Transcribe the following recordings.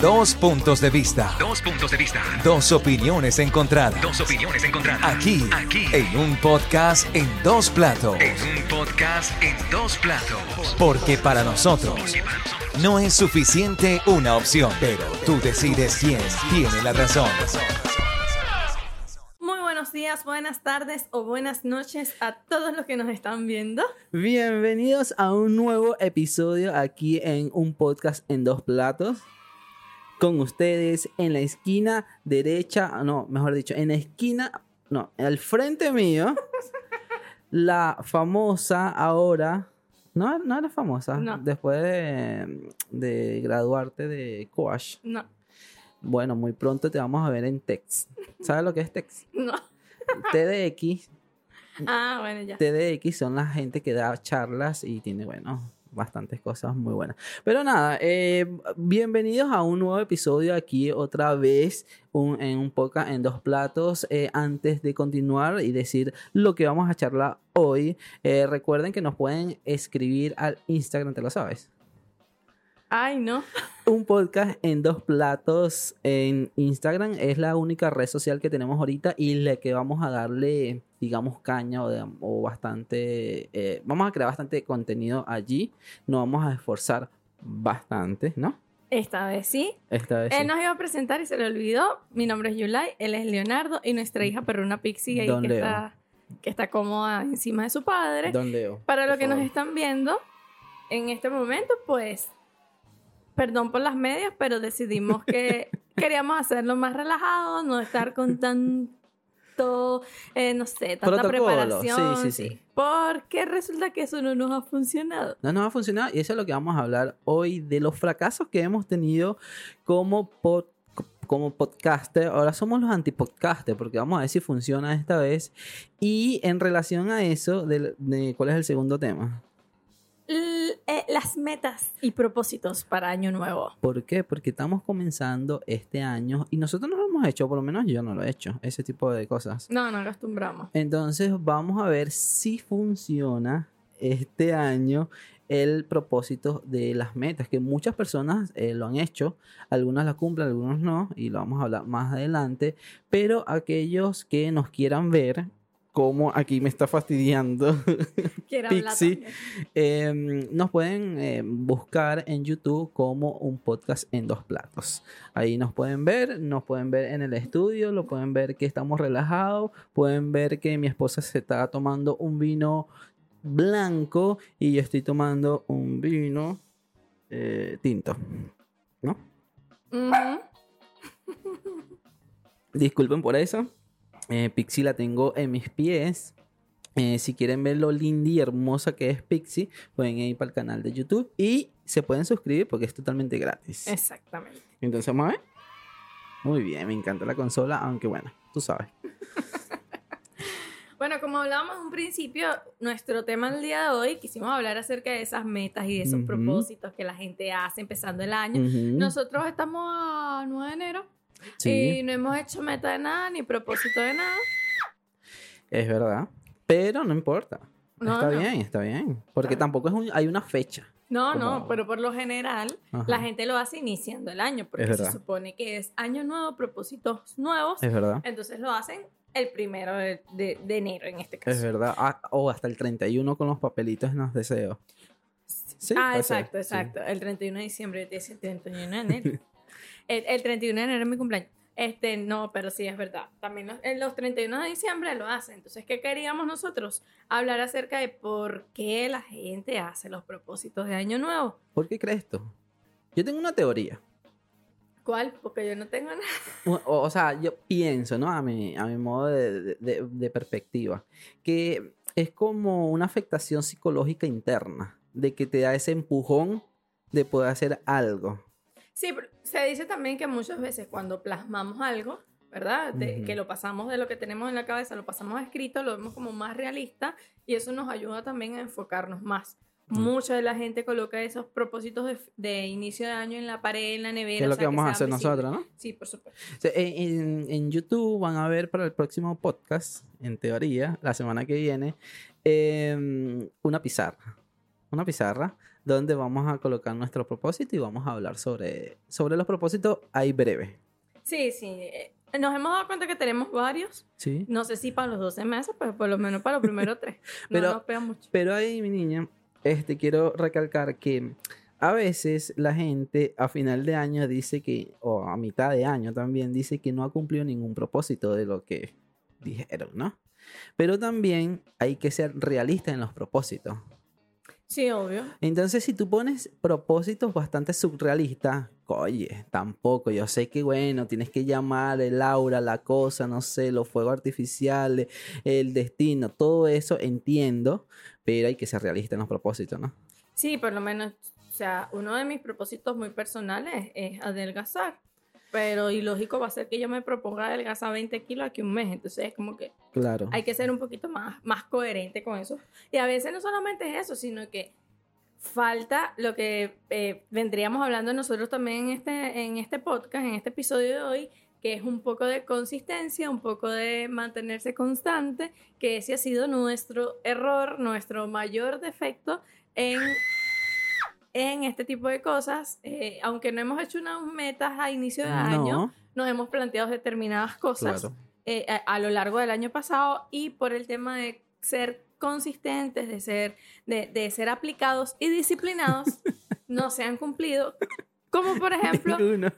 Dos puntos de vista. Dos puntos de vista. Dos opiniones encontradas. Dos opiniones encontradas. Aquí, Aquí. en un podcast en dos platos. En un podcast en dos platos. Porque para nosotros Porque para nosotros no es suficiente una opción, pero tú decides quién tiene la razón. Muy buenos días, buenas tardes o buenas noches a todos los que nos están viendo. Bienvenidos a un nuevo episodio aquí en un podcast en dos platos. Con ustedes en la esquina derecha, no, mejor dicho, en la esquina, no, al frente mío, la famosa ahora, no, no era famosa, No. después de, de graduarte de coach. No, Bueno, muy pronto te vamos a ver en Tex. ¿Sabes lo que es Tex? no. TDX Ah, bueno, ya. TDX son la gente que da charlas y tiene, bueno, bastantes cosas muy buenas. Pero nada, eh, bienvenidos a un nuevo episodio aquí otra vez en un podcast en dos platos. Eh, antes de continuar y decir lo que vamos a charlar hoy, eh, recuerden que nos pueden escribir al Instagram, ¿te lo sabes? Ay, no. Un podcast en dos platos en Instagram es la única red social que tenemos ahorita y la que vamos a darle, digamos, caña o, de- o bastante, eh, vamos a crear bastante contenido allí. Nos vamos a esforzar bastante, ¿no? Esta vez sí. Esta vez Él sí. nos iba a presentar y se le olvidó. Mi nombre es Yulai, él es Leonardo y nuestra hija perruna Pixie ahí Don que Leo. está, que está cómoda encima de su padre. Don Leo. Para los que nos favor. están viendo en este momento, pues, perdón por las medias, pero decidimos que queríamos hacerlo más relajado, no estar con tanto, eh, no sé, tanta Protocolo, preparación. sí, sí, sí. Porque resulta que eso no nos ha funcionado. No nos va a funcionar y eso es lo que vamos a hablar hoy de los fracasos que hemos tenido como pod- como podcaster, ahora somos los antipodcasters porque vamos a ver si funciona esta vez. Y en relación a eso, del- de, ¿cuál es el segundo tema? Eh, las metas y propósitos para Año Nuevo. ¿Por qué? Porque estamos comenzando este año y nosotros no lo hemos hecho, por lo menos yo no lo he hecho, ese tipo de cosas. No, no acostumbramos. Entonces vamos a ver si funciona este año el propósito de las metas, que muchas personas eh, lo han hecho, algunas las cumplen, algunos no, y lo vamos a hablar más adelante, pero aquellos que nos quieran ver, como aquí me está fastidiando, Pixie. eh, nos pueden eh, buscar en YouTube como un podcast en dos platos. Ahí nos pueden ver, nos pueden ver en el estudio, lo pueden ver que estamos relajados, pueden ver que mi esposa se está tomando un vino blanco y yo estoy tomando un vino eh, tinto. ¿No? Disculpen por eso. Eh, Pixie la tengo en mis pies. Eh, si quieren ver lo linda y hermosa que es Pixie, pueden ir para el canal de YouTube y se pueden suscribir porque es totalmente gratis. Exactamente. Entonces, vamos a ver. Muy bien, me encanta la consola, aunque bueno, tú sabes. Bueno, como hablábamos en un principio, nuestro tema del día de hoy, quisimos hablar acerca de esas metas y de esos propósitos que la gente hace empezando el año. Nosotros estamos a 9 de enero sí, y no hemos hecho meta de nada ni propósito de nada. es verdad. Pero no importa. No, está no. bien, está bien. Porque Claro. tampoco es un- hay una fecha. No, Como- no, pero por lo general Ajá. la gente lo hace iniciando el año porque se supone que es año nuevo, propósitos nuevos. Es verdad. Entonces lo hacen el primero de, de- de enero en este caso. Es verdad. Ah, o hasta el 31 con los papelitos en los deseos. Sí, ah, puede ser, exacto, sí. exacto. El 31 de diciembre el 31 de enero. el, el 31 de enero es mi cumpleaños. Este, no, pero sí es verdad. También los, en los 31 de diciembre lo hacen. Entonces, ¿qué queríamos nosotros? Hablar acerca de por qué la gente hace los propósitos de Año Nuevo. ¿Por qué crees esto? Yo tengo una teoría. ¿Cuál? Porque yo no tengo nada. O, o- o sea, yo pienso, ¿no? A mi, a mi modo de, de- de- de perspectiva, que es como una afectación psicológica interna, de que te da ese empujón de poder hacer algo. Sí, pero se dice también que muchas veces cuando plasmamos algo, ¿verdad? De- Ujú. Que lo pasamos de lo que tenemos en la cabeza, lo pasamos a escrito, lo vemos como más realista y eso nos ayuda también a enfocarnos más. Mm. Mucha de la gente coloca esos propósitos de, de inicio de año en la pared, en la nevera. Que es o lo sea, que vamos a sean hacer nosotros, ¿no? Sí, por supuesto. O sea, en, en- YouTube van a ver para el próximo podcast, en teoría, la semana que viene, em, una pizarra. Una pizarra donde vamos a colocar nuestro propósito y vamos a hablar sobre, sobre los propósitos ahí breve. Sí, sí. eh, Nos hemos dado cuenta que tenemos varios. ¿Sí? No sé si para los 12 meses, pero por lo menos para los primeros tres. No Pero- nos pega mucho. Pero ahí, mi niña, este, quiero recalcar que a veces la gente a final de año dice que, o a mitad de año también, dice que no ha cumplido ningún propósito de lo que dijeron, ¿no? Pero también hay que ser realista en los propósitos. Sí, obvio. Entonces, si tú pones propósitos bastante surrealistas, oye, tampoco. Yo sé que, bueno, tienes que llamar el aura, la cosa, no sé, los fuegos artificiales, el destino, todo eso entiendo, pero hay que ser realista en los propósitos, ¿no? Sí, por lo menos, o sea, uno de mis propósitos muy personales es adelgazar. Pero ilógico va a ser que yo me proponga adelgazar 20 kilos aquí un mes. Entonces es como que Claro. hay que ser un poquito más, más coherente con eso. Y a veces no solamente es eso, sino que falta lo que eh, vendríamos hablando nosotros también en este, en este podcast, en este episodio de hoy, que es un poco de consistencia, un poco de mantenerse constante, que ese ha sido nuestro error, nuestro mayor defecto en, en este tipo de cosas. Eh, aunque no hemos hecho unas metas a inicio de año, No, nos hemos planteado determinadas cosas claro. eh, a, a lo largo del año pasado y por el tema de ser consistentes, de ser, de, de ser aplicados y disciplinados, no se han cumplido. Como por ejemplo,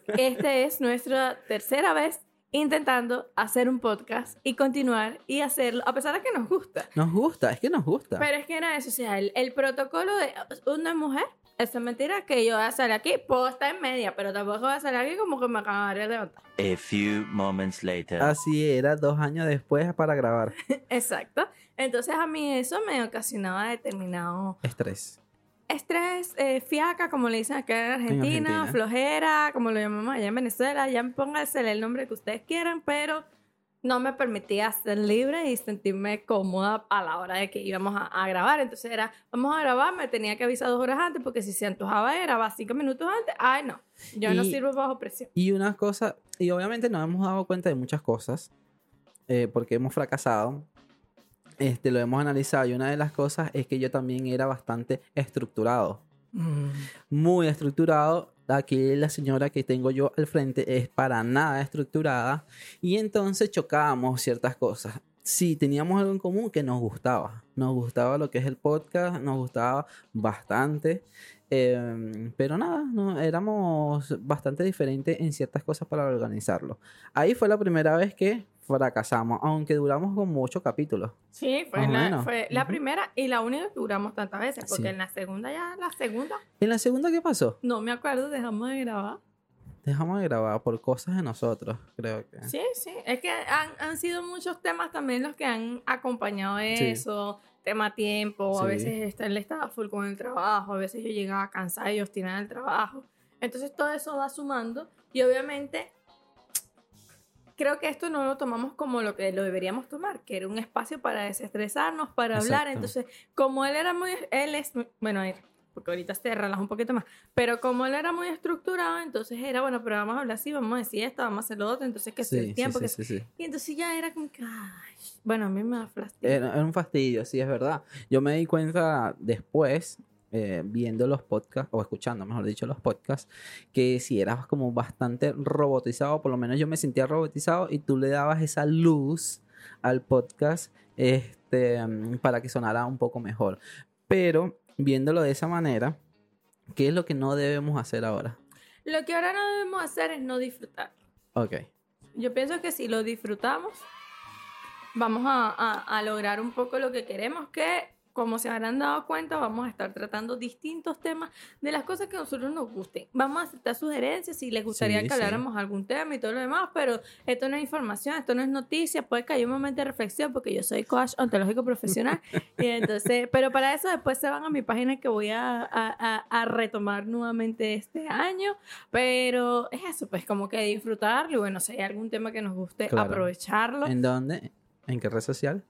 esta es nuestra tercera vez intentando hacer un podcast y continuar y hacerlo, a pesar de que nos gusta. Nos gusta, es que nos gusta. Pero es que era eso, o sea, el, el protocolo de una mujer, esa es mentira que yo voy a salir aquí, puedo estar en media, pero tampoco voy a salir aquí como que me acabaré de levantar. A few moments later. Así era dos años después para grabar. Exacto. Entonces a mí eso me ocasionaba determinado Estrés. estrés, eh, fiaca, como le dicen acá en Argentina, Argentina. flojera, como lo llamamos allá en Venezuela. Ya pónganse el nombre que ustedes quieran, pero no me permitía ser libre y sentirme cómoda a la hora de que íbamos a, a grabar. Entonces era, vamos a grabar, me tenía que avisar dos horas antes, porque si se antojaba era, va cinco minutos antes. Ay, no, yo no sirvo bajo presión. Y unas cosas, y obviamente nos hemos dado cuenta de muchas cosas, eh, porque hemos fracasado, este, lo hemos analizado, y una de las cosas es que yo también era bastante estructurado, muy estructurado. Aquí la señora que tengo yo al frente es para nada estructurada, y entonces chocábamos ciertas cosas. Sí, teníamos algo en común que nos gustaba. Nos gustaba lo que es el podcast, nos gustaba bastante. Em, pero nada, no, éramos bastante diferentes en ciertas cosas para organizarlo. Ahí fue la primera vez que fracasamos, aunque duramos como ocho capítulos. Sí, fue, la, fue primera y la única que duramos tantas veces, porque Sí. en la segunda ya, la segunda, ¿En la segunda qué pasó? no me acuerdo, dejamos de grabar. Dejamos de grabar por cosas de nosotros, creo que. Sí, sí. Es que han, han sido muchos temas también los que han acompañado Sí. eso. Tema tiempo, a veces él estaba full con el trabajo, a veces yo llegaba cansada y obstinada del trabajo. Entonces todo eso va sumando y obviamente creo que esto no lo tomamos como lo que lo deberíamos tomar, que era un espacio para desestresarnos, para hablar. Exacto. Entonces, como él era muy, él es, bueno, él, porque ahorita se relaja un poquito más, pero como él era muy estructurado, entonces era, bueno, pero vamos a hablar así, vamos a decir esto, vamos a hacer lo otro, entonces que Sí, sea el tiempo, sí, que sí, sí, sí. y entonces ya era como que, ay, bueno, a mí me da fastidio. Era, era un fastidio, sí, es verdad. Yo me di cuenta después, eh, viendo los podcasts, o escuchando, mejor dicho, los podcasts, que si eras como bastante robotizado, por lo menos yo me sentía robotizado y tú le dabas esa luz al podcast este, mm, para que sonara un poco mejor. Pero viéndolo de esa manera, ¿qué es lo que no debemos hacer ahora? Lo que ahora no debemos hacer es no disfrutar. Ok, Yo pienso que si lo disfrutamos, vamos a, a- a lograr un poco lo que queremos, que como se habrán dado cuenta, vamos a estar tratando distintos temas de las cosas que a nosotros nos gusten. Vamos a aceptar sugerencias si les gustaría Sí, que sí. habláramos algún tema y todo lo demás, pero esto no es información, esto no es noticia, puede que haya un momento de reflexión porque yo soy coach ontológico profesional. y entonces, pero para eso después se van a mi página que voy a, a- a- a retomar nuevamente este año. Pero es eso, pues como que disfrutarlo y bueno, si hay algún tema que nos guste, Claro. aprovecharlo. ¿en dónde? ¿En qué red social?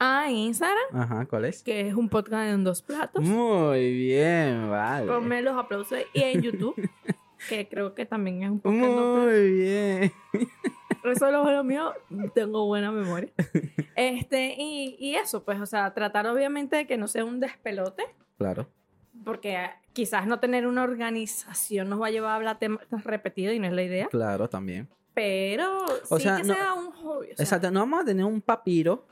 Ah, en Instagram, Ajá, ¿cuál es? que es un podcast en dos platos. Muy bien, vale. Ponme los aplausos y en YouTube, que creo que también es un podcast en dos platos. Muy bien. Eso es lo mío, tengo buena memoria. Este, y, y eso, pues, o sea, tratar obviamente de que no sea un despelote, Claro. porque quizás no tener una organización nos va a llevar a hablar temas repetidos y no es la idea, Claro, también. pero O sí sea, que no- sea un hobby. o sea, Exacto, no vamos a tener un papiro,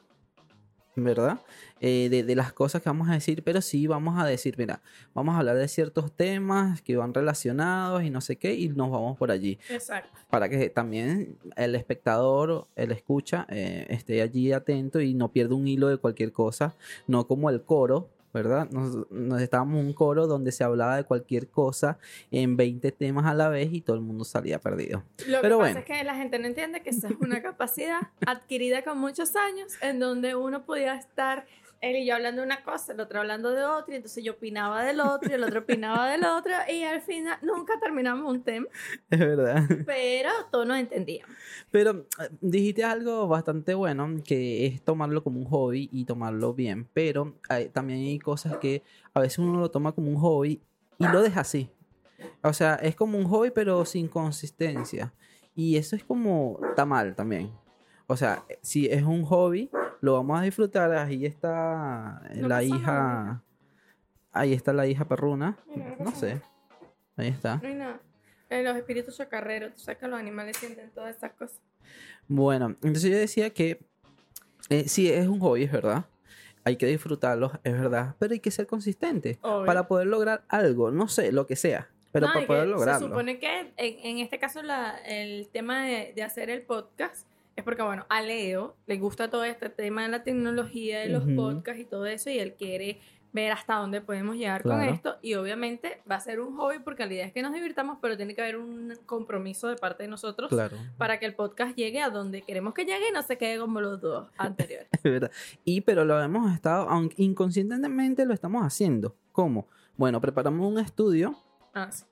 ¿verdad? Eh, de, de las cosas que vamos a decir, pero sí vamos a decir, mira, vamos a hablar de ciertos temas que van relacionados y no sé qué, y nos vamos por allí. Exacto. Para que también el espectador, el escucha, eh, esté allí atento y no pierda un hilo de cualquier cosa, no como el coro. ¿Verdad? Nos, nos estábamos en un coro donde se hablaba de cualquier cosa en 20 temas a la vez y todo el mundo salía perdido. Lo Pero que bueno. pasa es que la gente no entiende que esa es una capacidad adquirida con muchos años en donde uno podía estar él y yo hablando de una cosa, el otro hablando de otra, y entonces yo opinaba del otro y el otro opinaba del otro y al final nunca terminamos un tema, Es verdad. pero todos nos entendíamos. Pero eh, dijiste algo bastante bueno, que es tomarlo como un hobby y tomarlo bien. Pero hay- también hay cosas que a veces uno lo toma como un hobby y lo deja así. O sea, es como un hobby pero sin consistencia. Y eso es como, está mal también. O sea, si es un hobby, lo vamos a disfrutar. Ahí está No la hija. nada. Ahí está la hija perruna. No No sé. Ahí está. No hay nada. Eh, los espíritus chacarreros, tú sabes que los animales sienten todas esas cosas. Bueno, entonces yo decía que eh, sí, es un hobby, es verdad. Hay que disfrutarlo, es verdad. Pero hay que ser consistente Obvio. para poder lograr algo, no sé, lo que sea. Pero No, para poder lograrlo. Se supone que en, en este caso la- el tema de, de hacer el podcast es porque, bueno, a Leo le gusta todo este tema de la tecnología, de los podcasts y todo eso, y él quiere ver hasta dónde podemos llegar con esto. Y obviamente va a ser un hobby porque la idea es que nos divirtamos, pero tiene que haber un compromiso de parte de nosotros Claro, para que el podcast llegue a donde queremos que llegue y no se quede como los dos anteriores. es verdad. Y pero lo hemos estado, aunque inconscientemente lo estamos haciendo. ¿Cómo? Bueno, preparamos un estudio. Ah, sí.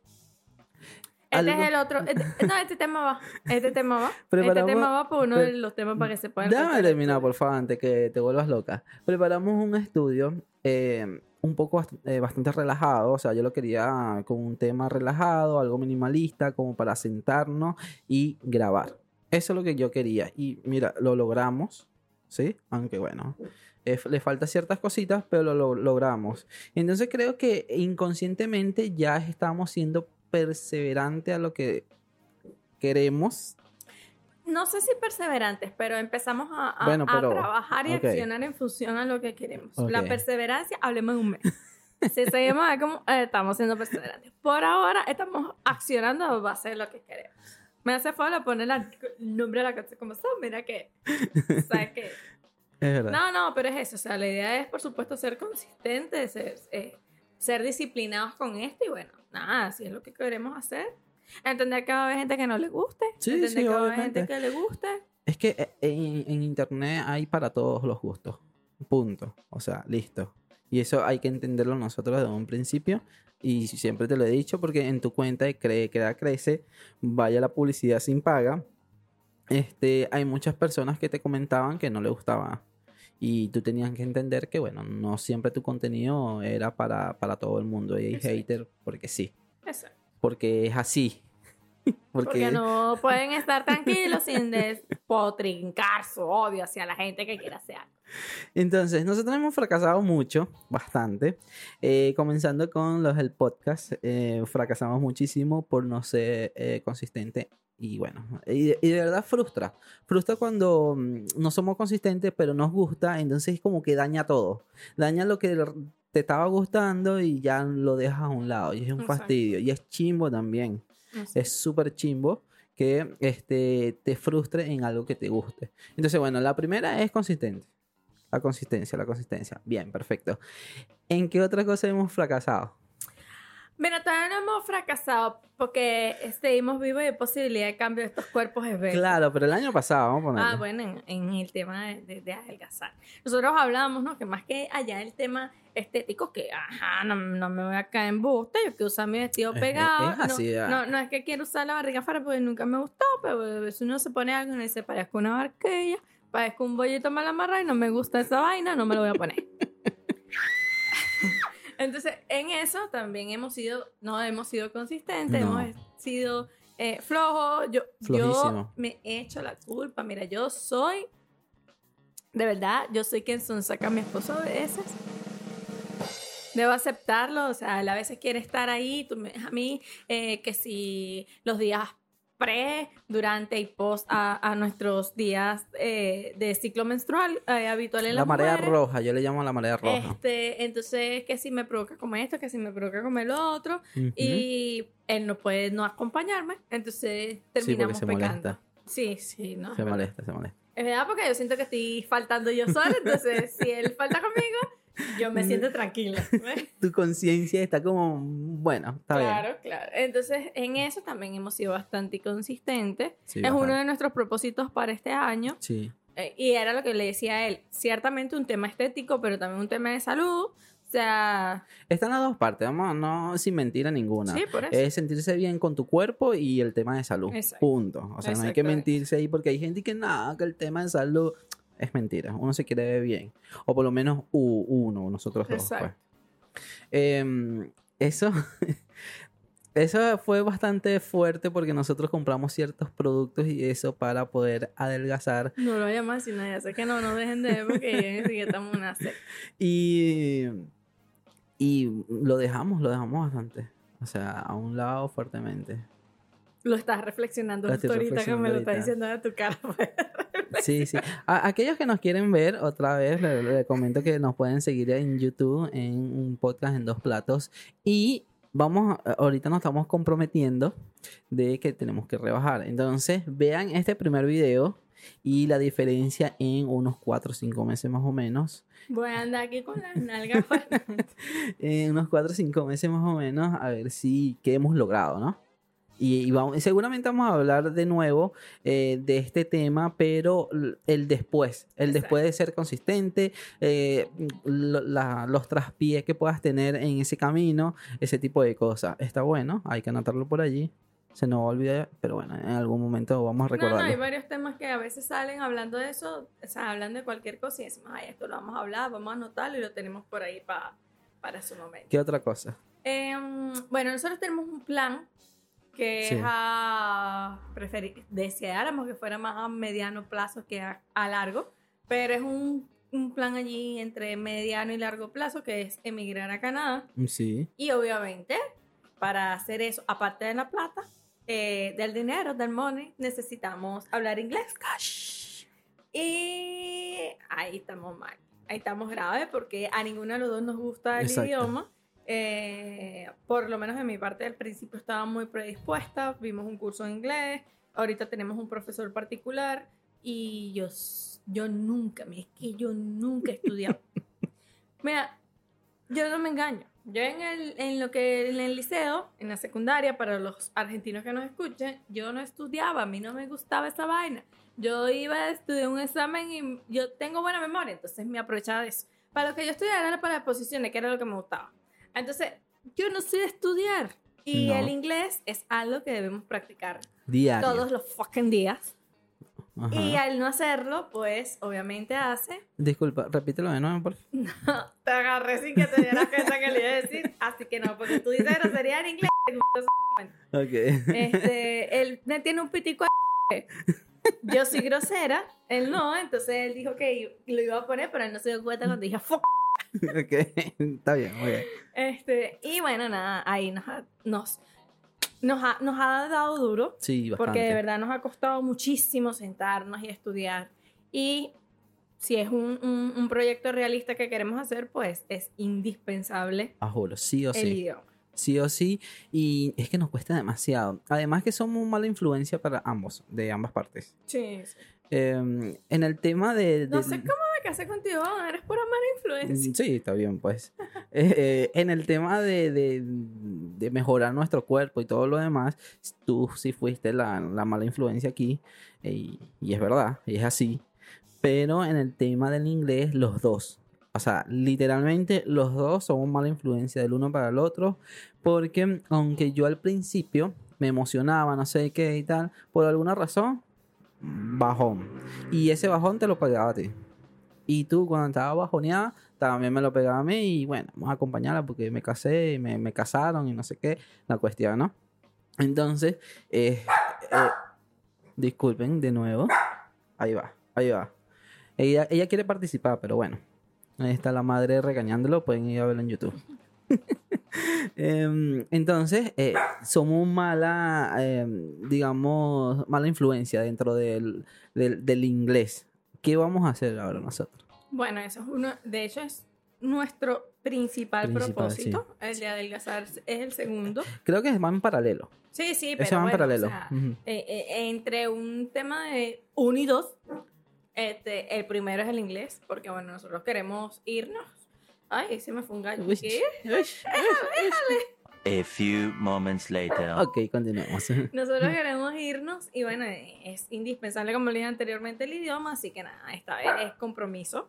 Este Algo- es el otro. este- no, este tema va. Este tema va. Este Preparamos- tema va por uno de los temas para que se puedan. Déjame terminar, por favor, antes que te vuelvas loca. Preparamos un estudio eh, un poco eh, bastante relajado, o sea, yo lo quería con un tema relajado, algo minimalista, como para sentarnos y grabar. Eso es lo que yo quería. Y mira, lo logramos, ¿sí? Aunque bueno, eh, le falta ciertas cositas, pero lo, lo- logramos. Entonces creo que inconscientemente ya estamos siendo perseverantes a lo que queremos No sé si perseverantes, pero empezamos a, a- Bueno, a pero- trabajar y ok. accionar en función a lo que queremos. La Ok. perseverancia, hablemos en un mes. Si seguimos a como eh, estamos siendo perseverantes. Por ahora estamos accionando a base de lo que queremos. Me hace falta poner la- el nombre de la canción como son, mira que. ¿Sabes qué? Es verdad. No, no, pero es eso. O sea, la idea es, por supuesto, ser consistentes, ser, eh, ser disciplinados con esto y bueno, nada, si es lo que queremos hacer. Entender que va a haber gente que no le guste. Sí, entender sí, que va a haber gente que le guste. Es que eh, en, en internet hay para todos los gustos. Punto. O sea, listo. Y eso hay que entenderlo nosotros desde un principio. Y siempre te lo he dicho porque en tu cuenta de Cree, Crea, Crece, vaya la publicidad sin paga. Este, hay muchas personas que te comentaban que no le gustaba. Y tú tenías que entender que, bueno, no siempre tu contenido era para, para todo el mundo. Y hay sí. hater porque sí. Porque es así. Porque no pueden estar tranquilos sin despotrincar su odio hacia la gente que quiera hacer algo. Entonces, nosotros hemos fracasado mucho, bastante. Eh, comenzando con los del podcast, eh, fracasamos muchísimo por no ser eh, consistente. Y bueno, y, y de verdad frustra. Frustra cuando mm, no somos consistentes, pero nos gusta, entonces como que daña todo. Daña lo que te estaba gustando y ya lo dejas a un lado. Y es un Exacto. fastidio. Y es chimbo también Es súper chimbo que este, te frustre en algo que te guste. Entonces, bueno, la primera es consistente. La consistencia, la consistencia. Bien, perfecto. ¿En qué otra cosa hemos fracasado? Mira, todavía no hemos fracasado porque seguimos vivos y hay posibilidad de cambio de estos cuerpos esbeltos. Claro, pero el año pasado, vamos a ponerle. Ah, bueno, en, en el tema de, de- de adelgazar. Nosotros hablábamos, ¿no? Que más que allá el tema estético, que, ajá, no, no me voy a caer en buste, yo quiero usar mi vestido Es- pegado. es así, no, no, no es que quiero usar la barriga afuera porque nunca me gustó, pero si uno se pone algo y dice, parezco una barquilla, parezco un bollito mal amarrado y no me gusta esa vaina, no me lo voy a poner. Entonces, en eso también hemos sido, no hemos sido consistentes, No. hemos sido eh, flojos. Yo, yo me he hecho la culpa. Mira, yo soy, de verdad, yo soy quien son saca a mi esposo a veces. Debo aceptarlo, o sea, él a veces quiere estar ahí, tú me a mí, eh, que si los días pre, durante y post a, a nuestros días eh, de ciclo menstrual eh, habitual en La las marea mujeres. roja, yo le llamo la marea roja. Este, entonces, que si me provoca comer esto, que si me provoca comer lo otro, y él no puede no acompañarme, entonces terminamos se pecando. molesta. Sí, sí, no. Se molesta, se molesta. Es verdad porque yo siento que estoy faltando yo sola, entonces si él falta conmigo, yo me siento tranquila. Tu conciencia está como, bueno, está bien. Claro, claro. Entonces, en eso también hemos sido bastante consistentes. Sí, es bastante. uno de nuestros propósitos para este año. Sí. Eh, y era lo que le decía a él. Ciertamente un tema estético, pero también un tema de salud. O sea, Están las dos partes, vamos, no sin mentira ninguna. sí, por eso. Es sentirse bien con tu cuerpo y el tema de salud. Exacto. Punto. O sea, no hay que mentirse ahí porque hay gente que nada, que el tema de salud es mentira. Uno se quiere ver bien. O por lo menos uno, nosotros dos. pues. Em, eso, eso fue bastante fuerte porque nosotros compramos ciertos productos y eso para poder adelgazar. No lo llamar así, nadie. Sé que no nos dejen de ver porque ya ni siquiera estamos en una. Y, y lo dejamos, lo dejamos bastante. O sea, a un lado fuertemente. Lo estás reflexionando Lo ahorita que me lo estás reflexionando diciendo de tu cara. Sí, sí. A aquellos que nos quieren ver, otra vez les les comento que nos pueden seguir en YouTube en un podcast en dos platos. Y vamos, a- ahorita nos estamos comprometiendo de que tenemos que rebajar. Entonces, vean este primer video y la diferencia en unos 4 o 5 meses más o menos. Voy a andar aquí con las nalgas. En unos 4 o 5 meses más o menos, a ver si qué hemos logrado, ¿no? Y, y vamos, seguramente vamos a hablar de nuevo eh, de este tema, pero el después, el Exacto. después de ser consistente, eh, lo- la- los traspiés que puedas tener en ese camino, ese tipo de cosas. Está bueno, hay que anotarlo por allí. Se nos va a olvidar, pero bueno, en algún momento vamos a No, no, recordarlo. hay varios temas que a veces salen hablando de eso, o sea, hablando de cualquier cosa y decimos, ay, esto lo vamos a hablar, vamos a anotarlo y lo tenemos por ahí pa- para su momento. ¿Qué otra cosa? Em, bueno, nosotros tenemos un plan que Sí. es a preferir, deseáramos que fuera más a mediano plazo que a, a largo, pero es un, un plan allí entre mediano y largo plazo que es emigrar a Canadá. Sí. Y obviamente, para hacer eso, aparte de la plata, eh, del dinero, del money, necesitamos hablar inglés. Y ahí estamos mal. Ahí estamos graves porque a ninguno de los dos nos gusta el Exacto. idioma. Eh, por lo menos de mi parte, al principio estaba muy predispuesta. Vimos un curso de inglés. Ahorita tenemos un profesor particular. Y yo, yo nunca, es que yo nunca he estudiado. Mira, yo no me engaño. Yo en, el, en lo que en el liceo, en la secundaria, para los argentinos que nos escuchen, yo no estudiaba, a mí no me gustaba esa vaina. Yo iba a estudiar un examen y yo tengo buena memoria, entonces me aprovechaba de eso. Para lo que yo estudiaba era para las posiciones, que era lo que me gustaba. Entonces, yo no sé estudiar. Y No. el inglés es algo que debemos practicar Diario. todos los fucking días. Ajá. Y al no hacerlo, pues obviamente hace Disculpa, repítelo de nuevo, por favor. te agarré sin que te dieras cuenta que le iba a decir. Así que no, porque tú dices grosería en inglés. Ok. Este, él me tiene un pitico. a- Yo soy grosera, él no. Entonces él dijo que lo iba a poner, pero él no se dio cuenta cuando dije fuck. ok. Está bien, muy bien. Este, y bueno, nada, ahí nos ha, nos, nos ha, nos ha dado duro. Sí, bastante. Porque de verdad nos ha costado muchísimo sentarnos y estudiar. Y si es un, un- un proyecto realista que queremos hacer, pues es indispensable Ah, juro, sí o el sí. idioma. Sí o sí. Y es que nos cuesta demasiado. Además que somos mala influencia para ambos, de ambas partes. Sí, sí. Eh, en el tema de... No de- sé cómo casé contigo, eres pura mala influencia. Sí, está bien, pues. Eh, eh, en el tema de, de- de mejorar nuestro cuerpo y todo lo demás, tú sí fuiste la, la mala influencia aquí. eh, y, es verdad, y es así. Pero en el tema del inglés, los dos. O sea, literalmente los dos somos mala influencia del uno para el otro. Porque aunque yo al principio me emocionaba, no sé qué y tal, por alguna razón, bajón. Y ese bajón te lo pagaba a ti. Y tú cuando estaba bajoneada, también me lo pegaba a mí y bueno, vamos a acompañarla porque me casé y me, me casaron y no sé qué, la cuestión, ¿no? Entonces, eh, eh, disculpen de nuevo. Ahí va, ahí va. Ella, ella quiere participar, pero bueno. Ahí está la madre regañándolo, pueden ir a verlo en YouTube. Em, entonces, eh, somos mala, em, digamos, mala influencia dentro del, del, del inglés. ¿Qué vamos a hacer ahora nosotros? Bueno, eso es uno, de hecho es nuestro principal, Principal, propósito. El de adelgazar es el segundo. Creo que van en paralelo. Sí, sí, pero Eso va en bueno, paralelo. o sea, Ujú. eh, eh, entre un tema de uno y dos, este, el primero es el inglés, porque bueno, nosotros queremos irnos. Ay, se me fue un gallo. Uy, ¿Qué? uy, uy. A few moments later. Ok, continuemos. Nosotros queremos irnos y bueno, es indispensable, como le dije anteriormente, el idioma, así que nada, esta vez es compromiso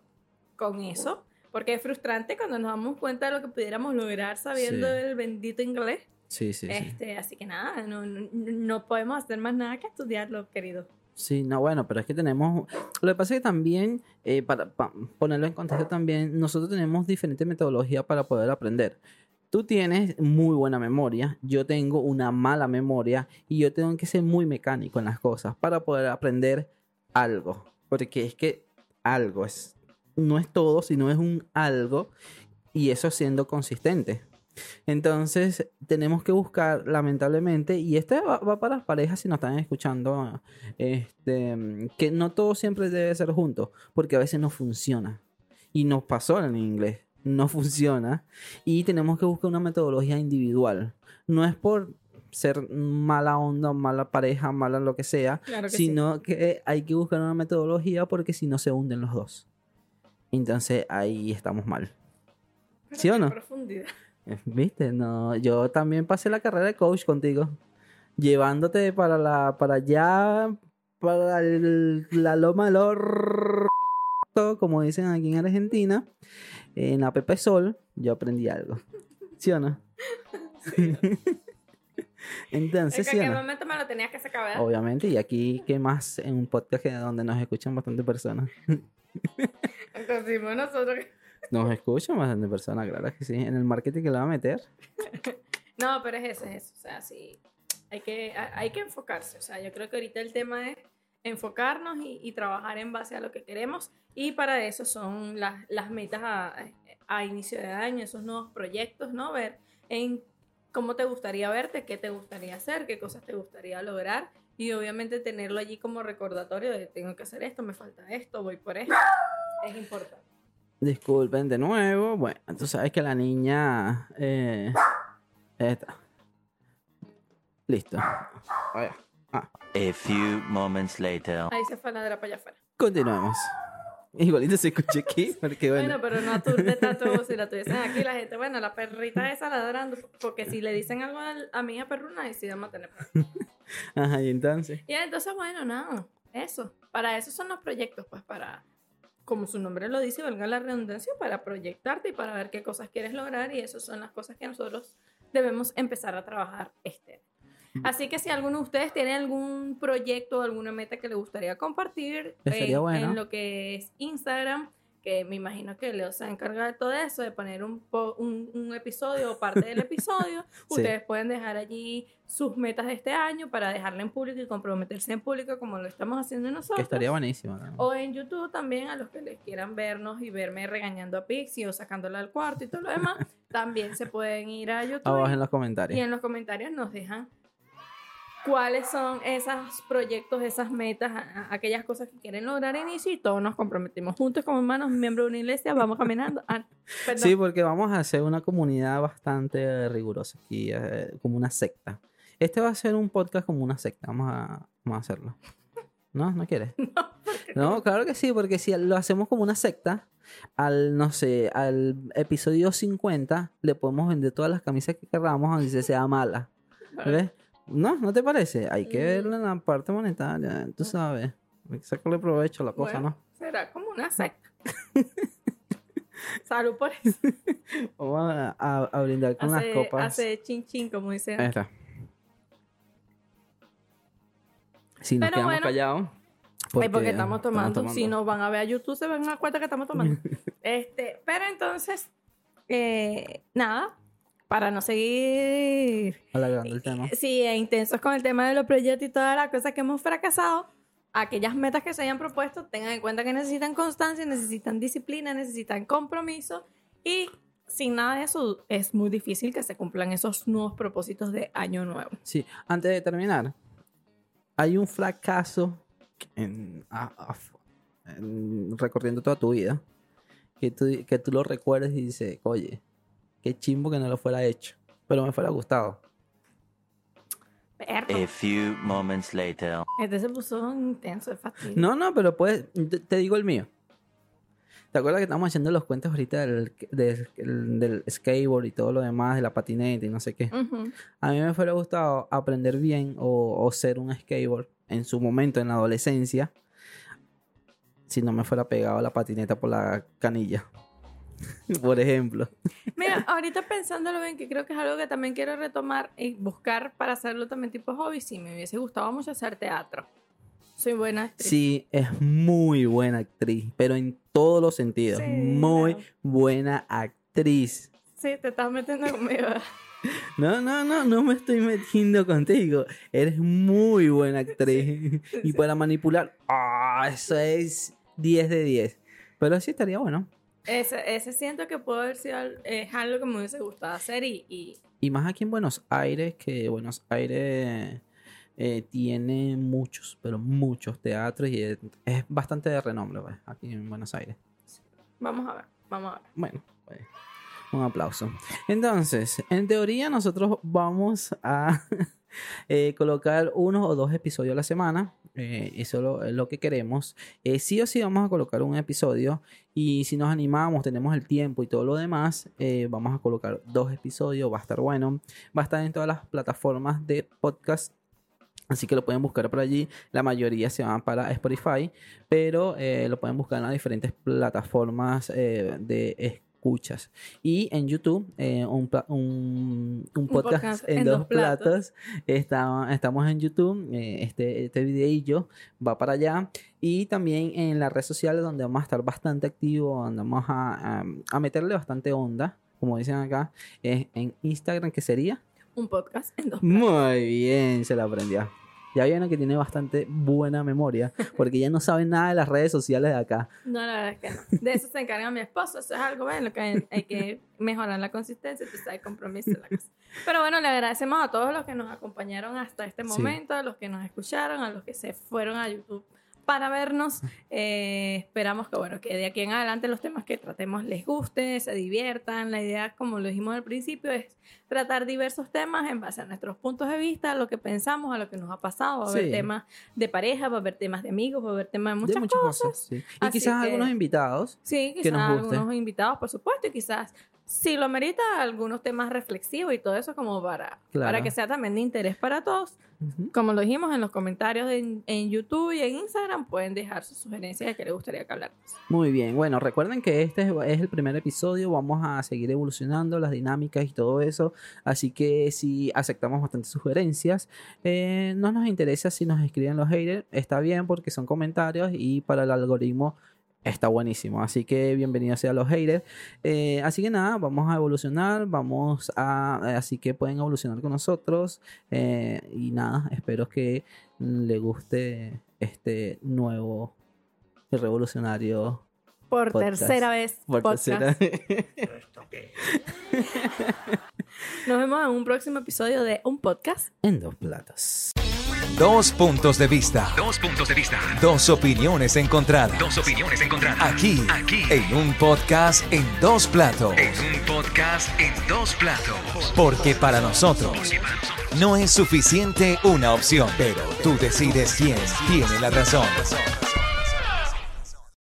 con eso, porque es frustrante cuando nos damos cuenta de lo que pudiéramos lograr sabiendo Sí. el bendito inglés. Sí, sí, sí. Este, así que nada, no, no, no podemos hacer más nada que estudiarlo, querido. Sí, no, bueno, pero es que tenemos. Lo que pasa es que también, eh, para, pa- ponerlo en contexto también, nosotros tenemos diferentes metodologías para poder aprender. Tú tienes muy buena memoria, yo tengo una mala memoria y yo tengo que ser muy mecánico en las cosas para poder aprender algo. Porque es que algo es, no es todo, sino es un algo y eso siendo consistente. Entonces, tenemos que buscar, lamentablemente, y este va, para las parejas si nos están escuchando, este, que no todo siempre debe ser junto, porque a veces no funciona. Y nos pasó en inglés, no funciona. Y tenemos que buscar una metodología individual. No es por ser mala onda, mala pareja, mala lo que sea, Claro que sino que hay que buscar una metodología porque si no se hunden los dos. Entonces ahí estamos mal. sí. ¿sí o no? Profundidad. Eh, Viste, no, yo también pasé la carrera de coach contigo, llevándote para la, para allá, para el- la loma del como dicen aquí en Argentina, en la Pepe Sol, yo aprendí algo. ¿Sí o no? Entonces, Es que ¿sí en qué no? momento me lo tenías que sacar, ¿verdad? Obviamente, y aquí, ¿qué más en un podcast donde nos escuchan bastante personas? Entonces, nosotros Nos escuchan bastante personas, claro que sí. En el marketing que le va a meter. No, pero es eso, es eso. O sea, sí, hay que, ha- hay que enfocarse. O sea, yo creo que ahorita el tema es enfocarnos y, trabajar en base a lo que queremos. Y para eso son las, metas a, inicio de año, esos nuevos proyectos, ¿no? Ver en cómo te gustaría verte, qué te gustaría hacer, qué cosas te gustaría lograr. Y obviamente tenerlo allí como recordatorio de tengo que hacer esto, me falta esto, voy por esto. Es importante. Disculpen de nuevo. Bueno, tú sabes que la niña. Eh, esta. Listo. Vaya. Ah, A few moments later. Ahí se fue la de la para allá afuera. continuemos. Igualito se escucha aquí, porque bueno. Bueno, pero no aturde tanto si la tuviesen aquí. La gente, bueno, la perrita esa ladrando. Porque si le dicen algo al- a mi hija perruna, ahí sí vamos a tener problemas. Ajá, y entonces. Y entonces, bueno, nada, eso. Para eso son los proyectos, pues para, como su nombre lo dice, valga la redundancia, para proyectarte y para ver qué cosas quieres lograr. Y esas son las cosas que nosotros debemos empezar a trabajar este. Así que si alguno de ustedes tiene algún proyecto o alguna meta que le gustaría compartir en, bueno. en lo que es Instagram, que me imagino que Leo se va a encargar de todo eso, de poner un, po- un, un episodio o parte del episodio, Sí. ustedes pueden dejar allí sus metas de este año para dejarla en público y comprometerse en público como lo estamos haciendo nosotros. Que estaría buenísimo. ¿no? O en YouTube también, a los que les quieran vernos y verme regañando a Pixie o sacándola al cuarto y todo lo demás, también se pueden ir a YouTube Abajo y- en los y comentarios. en los comentarios nos dejan cuáles son esos proyectos, esas metas, aquellas cosas que quieren lograr a inicio y todos nos comprometimos juntos como hermanos, miembros de una iglesia, vamos caminando. Ah. Sí, porque vamos a hacer una comunidad bastante rigurosa aquí, eh, como una secta. Este va a ser un podcast como una secta. Vamos a, vamos a hacerlo. ¿No? ¿No quieres? No, claro que sí, porque si lo hacemos como una secta, al, no sé, al episodio 50 le podemos vender todas las camisas que queramos, aunque se sea mala. ¿Ves? ¿No? ¿No te parece? Hay que Mm. verlo en la parte monetaria, tú sabes. Hay que sacarle provecho a la cosa, Bueno, será como una secta. Salud por eso. ¿no? Vamos a, a- a brindar con Hace, las copas. hace chin chin, como dice. Ahí está. Si nos Pero quedamos bueno. callados. Ay, porque estamos tomando. Si tomando. nos van a ver a YouTube, se van a dar cuenta que estamos tomando. este, pero entonces, eh, nada, para no seguir Alargando el tema. sí, e intensos con el tema de los proyectos y todas las cosas que hemos fracasado, aquellas metas que se hayan propuesto, tengan en cuenta que necesitan constancia, necesitan disciplina, necesitan compromiso y sin nada de eso es muy difícil que se cumplan esos nuevos propósitos de año nuevo. Sí, antes de terminar, hay un fracaso en, en- recorriendo toda tu vida que tú, que tú lo recuerdes y dices, oye, qué chimbo que no lo fuera hecho, pero me fuera gustado. Perro. A few moments later. Este se puso intenso, es fastidio. No, no, pero pues, te, digo el mío. ¿Te acuerdas que estamos haciendo los cuentos ahorita del, del, del skateboard y todo lo demás, de la patineta y no sé qué? A mí me fuera gustado aprender bien o, o ser un skateboard en su momento, en la adolescencia, si no me fuera pegado la patineta por la canilla. por ejemplo. Mira, ahorita pensándolo bien, que creo que es algo que también quiero retomar y buscar para hacerlo también tipo hobby, sí, me hubiese gustado mucho hacer teatro. Soy buena actriz. Sí, es muy buena actriz, pero en todos los sentidos. Sí, muy claro. buena actriz. Sí, te estás metiendo conmigo. No, no, no, no me estoy metiendo contigo. Eres muy buena actriz. Y para manipular, ah, eso es 10 de 10. Pero sí estaría bueno. Ese, ese siento que puede haber sido es algo que me hubiese gustado hacer y, y Y más aquí en Buenos Aires, que Buenos Aires eh, tiene muchos, pero muchos teatros y es, es bastante de renombre pues, aquí en Buenos Aires. vamos a ver, vamos a ver. Bueno, pues, un aplauso. Entonces, en teoría nosotros vamos a eh, colocar uno o dos episodios a la semana. eh, eso lo- es lo que queremos. Eh, sí o sí vamos a colocar un episodio. Y si nos animamos, tenemos el tiempo y todo lo demás, vamos a colocar dos episodios. Va a estar bueno. Va a estar en todas las plataformas de podcast. Así que lo pueden buscar por allí. La mayoría se van para Spotify, pero lo pueden buscar en las diferentes plataformas de escuchas. Y en YouTube, eh, un, un, un podcast, podcast en, en dos dos platos. platos. Está- estamos en YouTube. eh, este, este videillo va para allá. Y también en las redes sociales, donde vamos a estar bastante activos, donde vamos a, a- a meterle bastante onda, como dicen acá, es en Instagram, que sería. Un podcast en dos. Muy bien, se la aprendió. Ya vieron que tiene bastante buena memoria, porque ya no sabe nada de las redes sociales de acá. No, la verdad es que no. De eso se encarga mi esposo. Eso es algo en lo que hay, hay que mejorar la consistencia, tú sabes, compromiso. La cosa. Pero bueno, le agradecemos a todos los que nos acompañaron hasta este Sí. momento, a los que nos escucharon, a los que se fueron a YouTube para vernos. Eh, esperamos que, bueno, que de aquí en adelante los temas que tratemos les guste, se diviertan. La idea, como lo dijimos al principio, es tratar diversos temas en base a nuestros puntos de vista, a lo que pensamos, a lo que nos ha pasado. Va a haber Sí. temas de pareja, va a haber temas de amigos, va a haber temas de muchas, de muchas cosas. cosas. sí. Y Así quizás que- algunos invitados. Sí, que quizás nos algunos invitados, por supuesto, y quizás si lo merita, algunos temas reflexivos y todo eso como para, Claro. para que sea también de interés para todos. Como lo dijimos en los comentarios en, en YouTube y en Instagram, pueden dejar sus sugerencias de qué les gustaría que habláramos. Muy bien, bueno, recuerden que este es, es el primer episodio, vamos a seguir evolucionando las dinámicas y todo eso, así que si aceptamos bastantes sugerencias, eh, no nos interesa si nos escriben los haters, está bien porque son comentarios y para el algoritmo está buenísimo, así que bienvenidos sean los haters, Eh, así que nada, vamos a evolucionar, vamos a, así que pueden evolucionar con nosotros eh, y nada, espero que le guste este nuevo y revolucionario Por Podcast. tercera vez, por podcast. tercera- Nos vemos en un próximo episodio de Un Podcast. en dos platos. Dos puntos de vista. Dos puntos de vista. Dos opiniones encontradas. Dos opiniones encontradas. Aquí, Aquí. en un podcast en dos platos. En un podcast en dos platos. Porque para nosotros no es suficiente una opción, pero tú decides quién tiene la razón.